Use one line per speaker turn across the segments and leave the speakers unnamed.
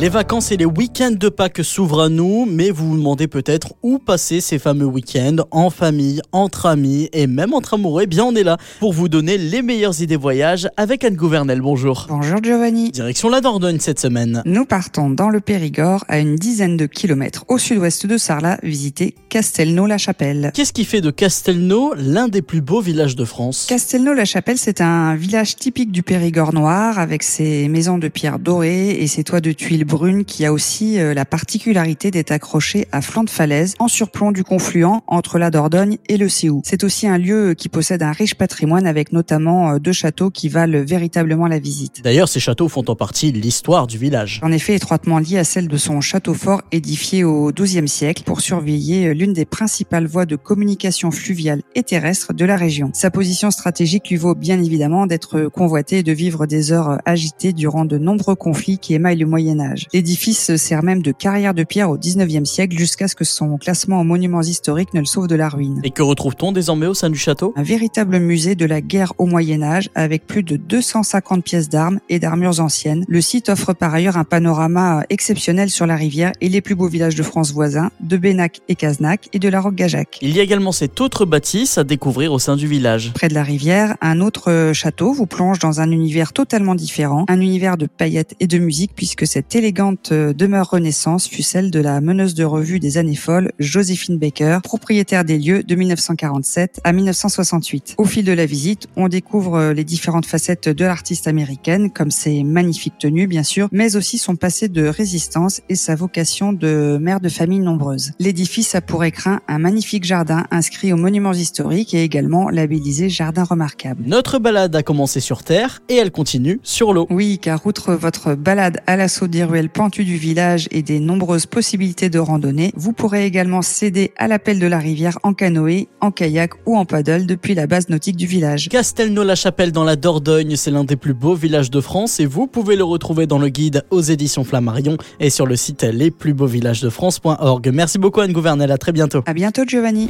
Les vacances et les week-ends de Pâques s'ouvrent à nous, mais vous vous demandez peut-être où passer ces fameux week-ends, en famille, entre amis et même entre amoureux. Eh bien, on est là pour vous donner les meilleures idées voyage avec Anne Gouvernel. Bonjour.
Bonjour Giovanni.
Direction la Dordogne cette semaine.
Nous partons dans le Périgord, à une dizaine de kilomètres au sud-ouest de Sarlat, visiter Castelnau-la-Chapelle.
Qu'est-ce qui fait de Castelnau l'un des plus beaux villages de France?
Castelnau-la-Chapelle, c'est un village typique du Périgord noir, avec ses maisons de pierre dorée et ses toits de tuiles brune qui a aussi euh, la particularité d'être accroché à flanc de falaise en surplomb du confluent entre la Dordogne et le Séou. C'est aussi un lieu qui possède un riche patrimoine avec notamment euh, deux châteaux qui valent véritablement la visite.
D'ailleurs, ces châteaux font en partie l'histoire du village.
En effet, étroitement lié à celle de son château fort édifié au XIIe siècle pour surveiller euh, l'une des principales voies de communication fluviale et terrestre de la région. Sa position stratégique lui vaut bien évidemment d'être convoité et de vivre des heures agitées durant de nombreux conflits qui émaillent le Moyen Âge. L'édifice sert même de carrière de pierre au 19e siècle jusqu'à ce que son classement en monuments historiques ne le sauve de la ruine.
Et que retrouve-t-on désormais au sein du château?
Un véritable musée de la guerre au Moyen Âge avec plus de 250 pièces d'armes et d'armures anciennes. Le site offre par ailleurs un panorama exceptionnel sur la rivière et les plus beaux villages de France voisins, de Bénac et Cazenac et de la Roque-Gajac.
Il y a également cette autre bâtisse à découvrir au sein du village.
Près de la rivière, un autre château vous plonge dans un univers totalement différent, un univers de paillettes et de musique puisque cette élégante euh, demeure Renaissance fut celle de la meneuse de revue des années folles, Joséphine Baker, propriétaire des lieux de 1947 à 1968. Au fil de la visite, on découvre euh, les différentes facettes de l'artiste américaine, comme ses magnifiques tenues bien sûr, mais aussi son passé de résistance et sa vocation de mère de famille nombreuse. L'édifice a pour écrin un magnifique jardin inscrit aux monuments historiques et également labellisé jardin remarquable.
Notre balade a commencé sur terre et elle continue sur l'eau.
Oui, car outre votre balade à l'assaut des ruelles pentues du village et des nombreuses possibilités de randonnée, vous pourrez également céder à l'appel de la rivière en canoë, en kayak ou en paddle depuis la base nautique du village.
Castelnau-la-Chapelle dans la Dordogne, c'est l'un des plus beaux villages de France et vous pouvez le retrouver dans le guide aux éditions Flammarion et sur le site lesplusbeauxvillagesdefrance.org. Merci beaucoup Anne Gouvernel, à très bientôt.
À bientôt Giovanni.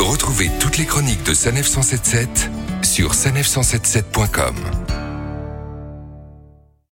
Retrouvez toutes les chroniques de Sanef 177 sur sanef177.com.